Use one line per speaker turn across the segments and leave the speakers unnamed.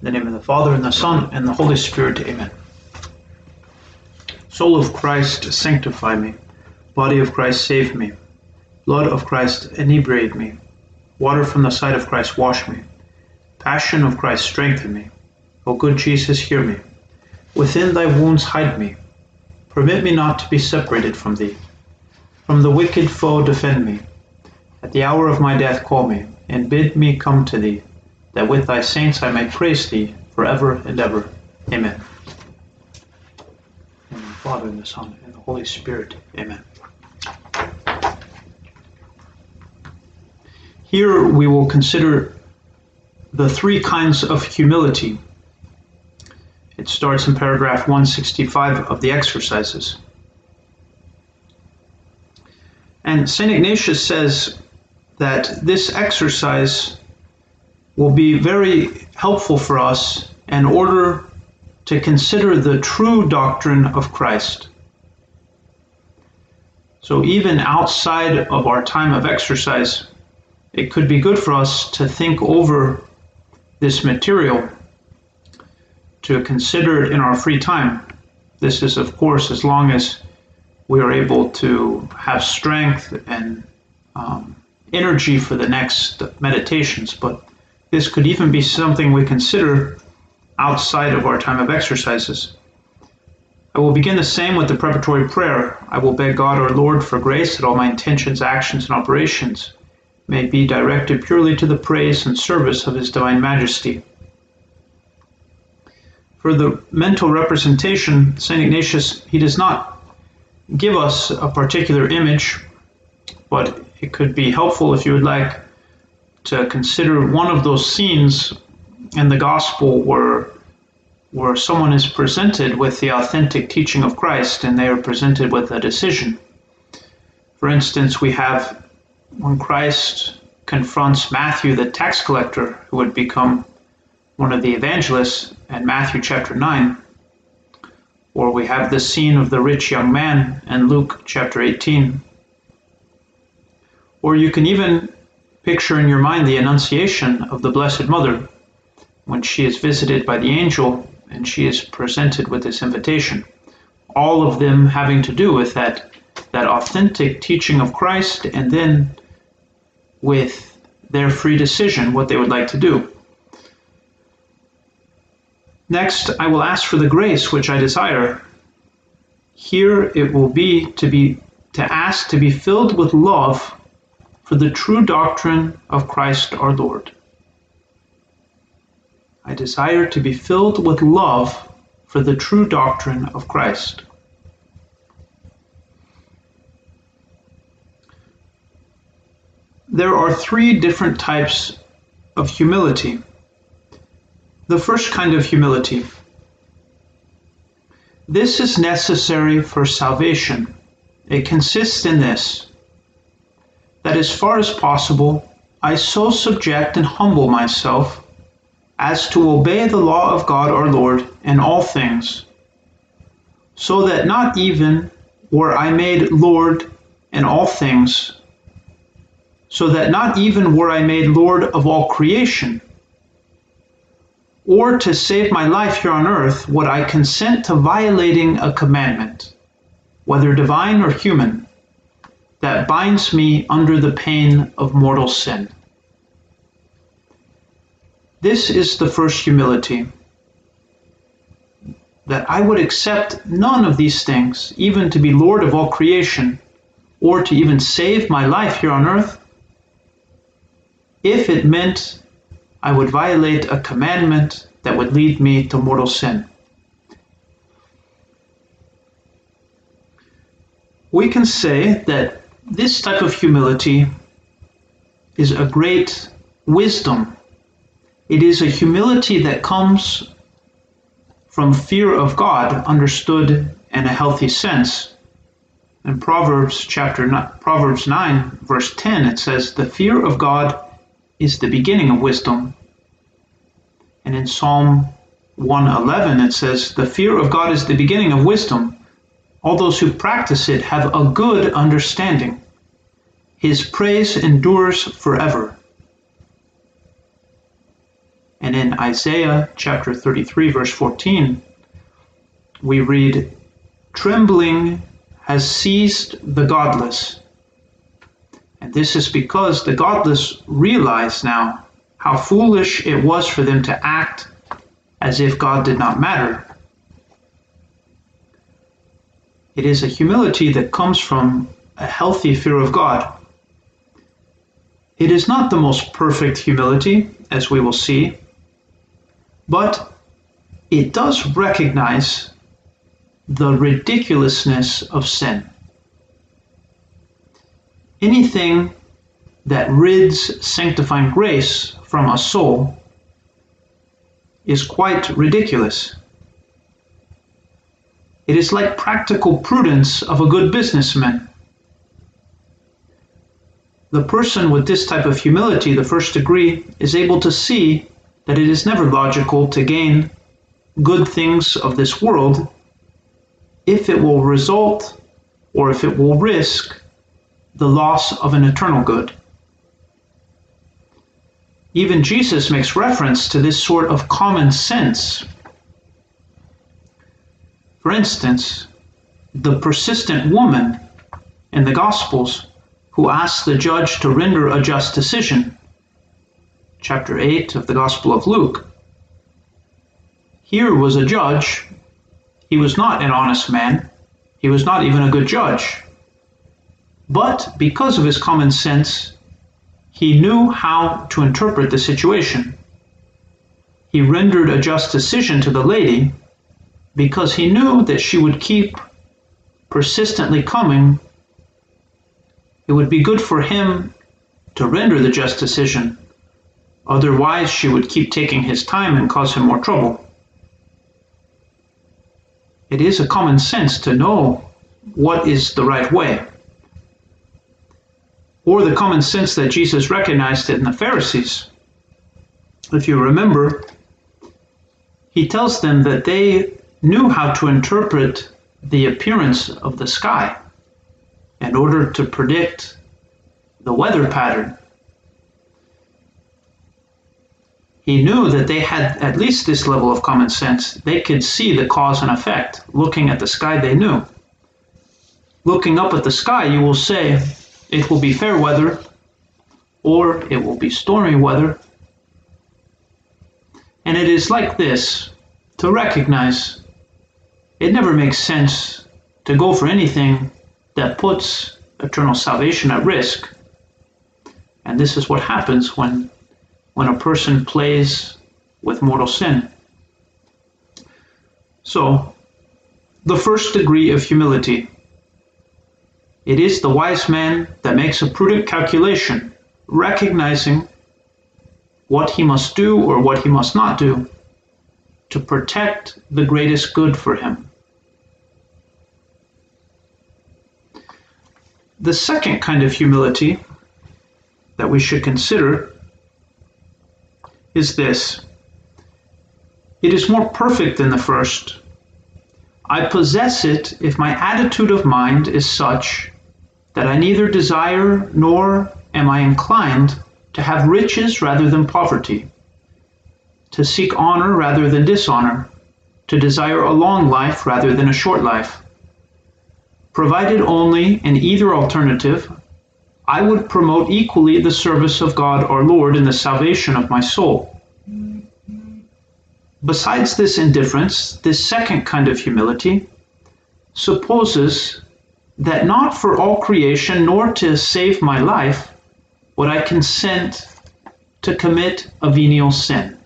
In the name of the Father, and the Son, and the Holy Spirit, amen. Soul of Christ, sanctify me. Body of Christ, save me. Blood of Christ, inebriate me. Water from the side of Christ, wash me. Passion of Christ, strengthen me. O good Jesus, hear me. Within thy wounds hide me. Permit me not to be separated from thee. From the wicked foe defend me. At the hour of my death call me, and bid me come to thee, that with thy saints I may praise thee forever and ever. Amen. In the Father, and the Son, and the Holy Spirit. Amen. Here we will consider the three kinds of humility. It starts in paragraph 165 of the exercises. And St. Ignatius says that this exercise will be very helpful for us in order to consider the true doctrine of Christ. So, even outside of our time of exercise, it could be good for us to think over this material, to consider it in our free time. This is, of course, as long as we are able to have strength and um, energy for the next meditations, but this could even be something we consider outside of our time of exercises. I will begin the same with the preparatory prayer. I will beg God our Lord for grace that all my intentions, actions, and operations may be directed purely to the praise and service of His Divine Majesty. For the mental representation, St. Ignatius, he does not give us a particular image, but it could be helpful if you would like to consider one of those scenes in the gospel where where someone is presented with the authentic teaching of Christ and they are presented with a decision. For instance, we have when Christ confronts Matthew, the tax collector, who would become one of the evangelists, in Matthew chapter 9, or we have the scene of the rich young man in Luke chapter 18. Or you can even picture in your mind the Annunciation of the Blessed Mother when she is visited by the angel and she is presented with this invitation. All of them having to do with that, that authentic teaching of Christ and then with their free decision what they would like to do. Next, I will ask for the grace which I desire. Here it will be to be to ask to be filled with love for the true doctrine of Christ our Lord. I desire to be filled with love for the true doctrine of Christ. There are three different types of humility. The first kind of humility. This is necessary for salvation. It consists in this that as far as possible, I so subject and humble myself as to obey the law of God our Lord in all things, so that not even were I made Lord in all things, so that not even were I made Lord of all creation, or to save my life here on earth, would I consent to violating a commandment, whether divine or human, that binds me under the pain of mortal sin. This is the first humility that I would accept none of these things, even to be Lord of all creation, or to even save my life here on earth, if it meant I would violate a commandment that would lead me to mortal sin. We can say that this type of humility is a great wisdom it is a humility that comes from fear of God, understood in a healthy sense. In Proverbs chapter Proverbs 9 verse 10 it says the fear of God is the beginning of wisdom. And in Psalm 111 it says the fear of God is the beginning of wisdom. All those who practice it have a good understanding. His praise endures forever. And in Isaiah chapter 33, verse 14, we read, Trembling has seized the godless. And this is because the godless realize now how foolish it was for them to act as if God did not matter. It is a humility that comes from a healthy fear of God. It is not the most perfect humility, as we will see, but it does recognize the ridiculousness of sin. Anything that rids sanctifying grace from a soul is quite ridiculous. It is like practical prudence of a good businessman. The person with this type of humility, the first degree, is able to see that it is never logical to gain good things of this world if it will result or if it will risk the loss of an eternal good. Even Jesus makes reference to this sort of common sense for instance, the persistent woman in the Gospels who asked the judge to render a just decision, chapter 8 of the Gospel of Luke. Here was a judge. He was not an honest man. He was not even a good judge. But because of his common sense, he knew how to interpret the situation. He rendered a just decision to the lady because he knew that she would keep persistently coming, it would be good for him to render the just decision. Otherwise, she would keep taking his time and cause him more trouble. It is a common sense to know what is the right way. Or the common sense that Jesus recognized in the Pharisees. If you remember, he tells them that they knew how to interpret the appearance of the sky in order to predict the weather pattern. He knew that they had at least this level of common sense. They could see the cause and effect. Looking at the sky, they knew. Looking up at the sky, you will say, it will be fair weather or it will be stormy weather. And it is like this to recognize it never makes sense to go for anything that puts eternal salvation at risk. And this is what happens when, when a person plays with mortal sin. So, the first degree of humility. It is the wise man that makes a prudent calculation, recognizing what he must do or what he must not do to protect the greatest good for him. The second kind of humility that we should consider is this it is more perfect than the first. I possess it if my attitude of mind is such that I neither desire nor am I inclined to have riches rather than poverty, to seek honor rather than dishonor, to desire a long life rather than a short life Provided only in either alternative, I would promote equally the service of God our Lord in the salvation of my soul. Besides this indifference, this second kind of humility supposes that not for all creation nor to save my life would I consent to commit a venial sin.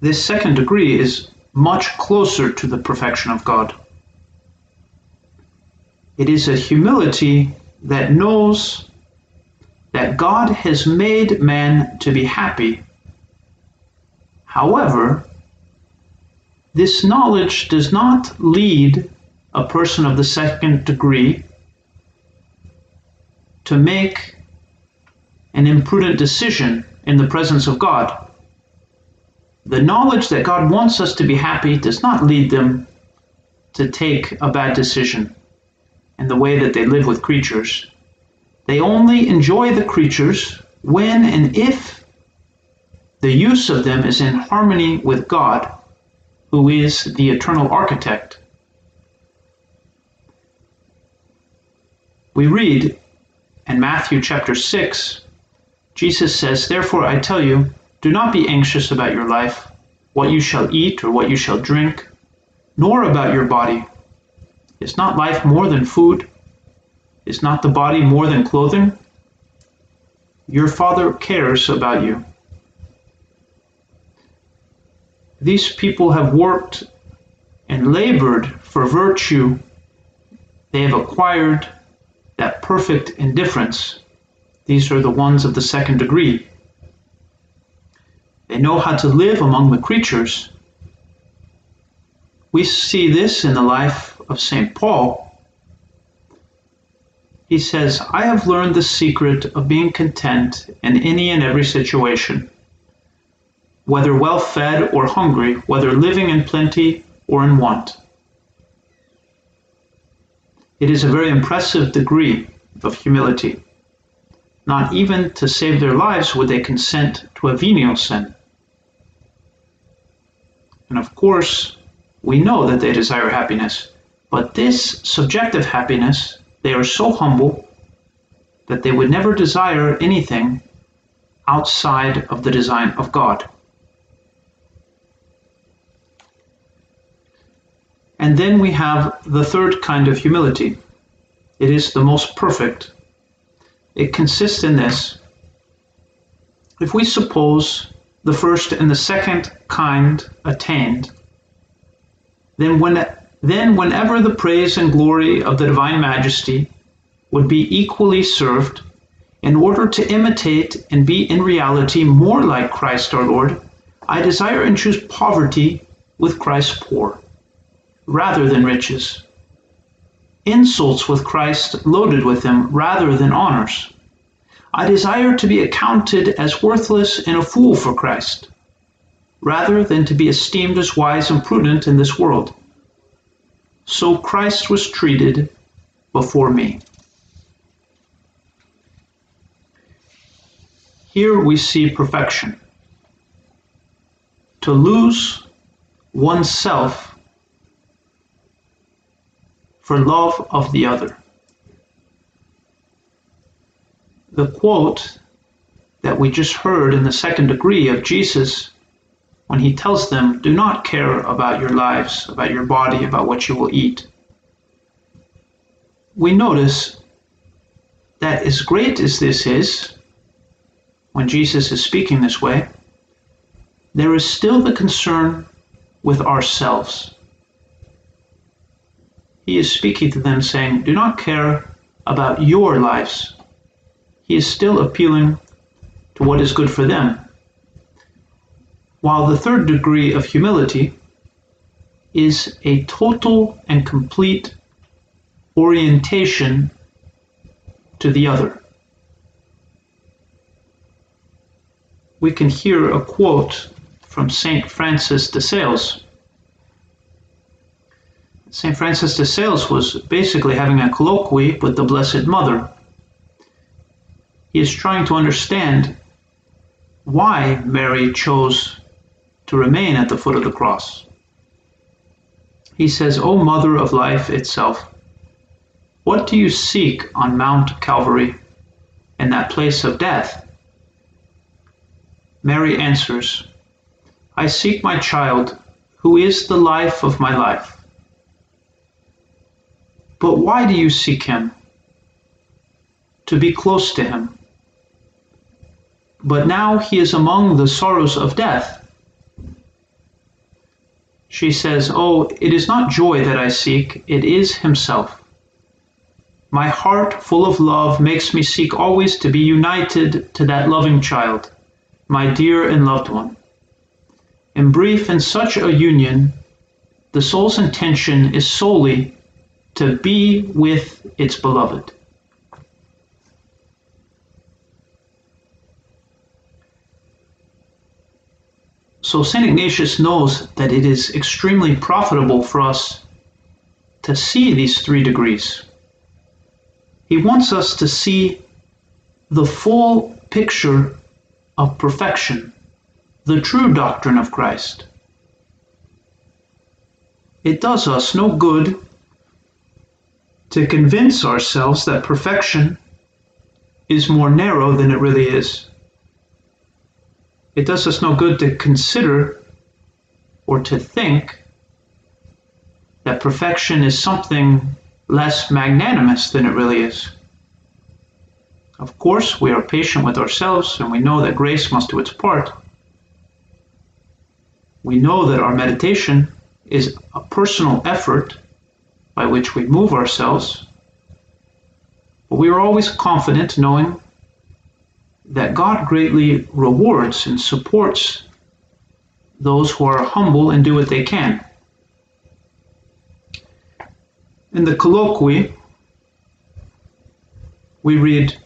This second degree is much closer to the perfection of God. It is a humility that knows that God has made man to be happy. However, this knowledge does not lead a person of the second degree to make an imprudent decision in the presence of God. The knowledge that God wants us to be happy does not lead them to take a bad decision in the way that they live with creatures. They only enjoy the creatures when and if the use of them is in harmony with God, who is the eternal architect. We read in Matthew chapter 6, Jesus says, Therefore I tell you, do not be anxious about your life, what you shall eat or what you shall drink, nor about your body. Is not life more than food? Is not the body more than clothing? Your Father cares about you. These people have worked and labored for virtue. They have acquired that perfect indifference. These are the ones of the second degree. They know how to live among the creatures. We see this in the life of St. Paul. He says, I have learned the secret of being content in any and every situation, whether well fed or hungry, whether living in plenty or in want. It is a very impressive degree of humility. Not even to save their lives would they consent to a venial sin. And of course, we know that they desire happiness, but this subjective happiness, they are so humble that they would never desire anything outside of the design of God. And then we have the third kind of humility. It is the most perfect. It consists in this. If we suppose the first and the second kind attained, then when then whenever the praise and glory of the divine majesty would be equally served, in order to imitate and be in reality more like Christ our Lord, I desire and choose poverty with Christ poor rather than riches, insults with Christ loaded with them rather than honors. I desire to be accounted as worthless and a fool for Christ, rather than to be esteemed as wise and prudent in this world. So Christ was treated before me. Here we see perfection. To lose oneself for love of the other. The quote that we just heard in the second degree of Jesus when he tells them, Do not care about your lives, about your body, about what you will eat. We notice that as great as this is, when Jesus is speaking this way, there is still the concern with ourselves he is speaking to them, saying, Do not care about your lives. He is still appealing to what is good for them. While the third degree of humility is a total and complete orientation to the other. We can hear a quote from St. Francis de Sales St. Francis de Sales was basically having a colloquy with the Blessed Mother. He is trying to understand why Mary chose to remain at the foot of the cross. He says, O Mother of life itself, what do you seek on Mount Calvary in that place of death? Mary answers, I seek my child, who is the life of my life. But why do you seek him? To be close to him. But now he is among the sorrows of death. She says, Oh, it is not joy that I seek, it is himself. My heart, full of love, makes me seek always to be united to that loving child, my dear and loved one. In brief, in such a union, the soul's intention is solely to be with its beloved. So St. Ignatius knows that it is extremely profitable for us to see these three degrees. He wants us to see the full picture of perfection, the true doctrine of Christ. It does us no good to convince ourselves that perfection is more narrow than it really is. It does us no good to consider or to think that perfection is something less magnanimous than it really is. Of course, we are patient with ourselves and we know that grace must do its part. We know that our meditation is a personal effort by which we move ourselves, but we are always confident knowing that God greatly rewards and supports those who are humble and do what they can. In the colloquy, we read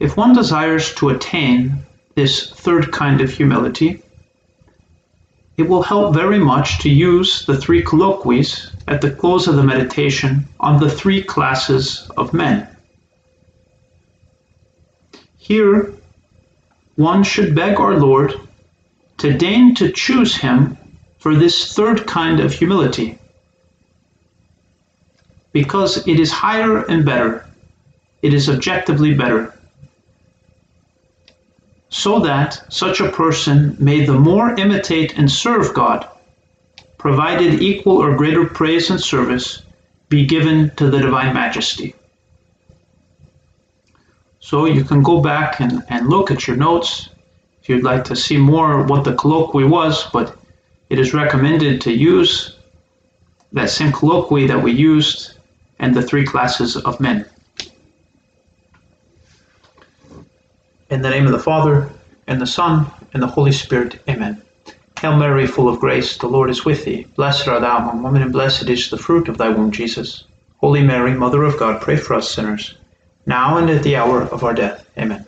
If one desires to attain this third kind of humility, it will help very much to use the three colloquies at the close of the meditation on the three classes of men. Here, one should beg our Lord to deign to choose him for this third kind of humility because it is higher and better. It is objectively better. So that such a person may the more imitate and serve God, provided equal or greater praise and service be given to the divine majesty. So you can go back and, and look at your notes if you'd like to see more what the colloquy was, but it is recommended to use that same colloquy that we used and the three classes of men. In the name of the Father, and the Son, and the Holy Spirit, Amen. Hail Mary, full of grace, the Lord is with thee. Blessed art thou among women, and blessed is the fruit of thy womb, Jesus. Holy Mary, Mother of God, pray for us sinners, now and at the hour of our death. Amen.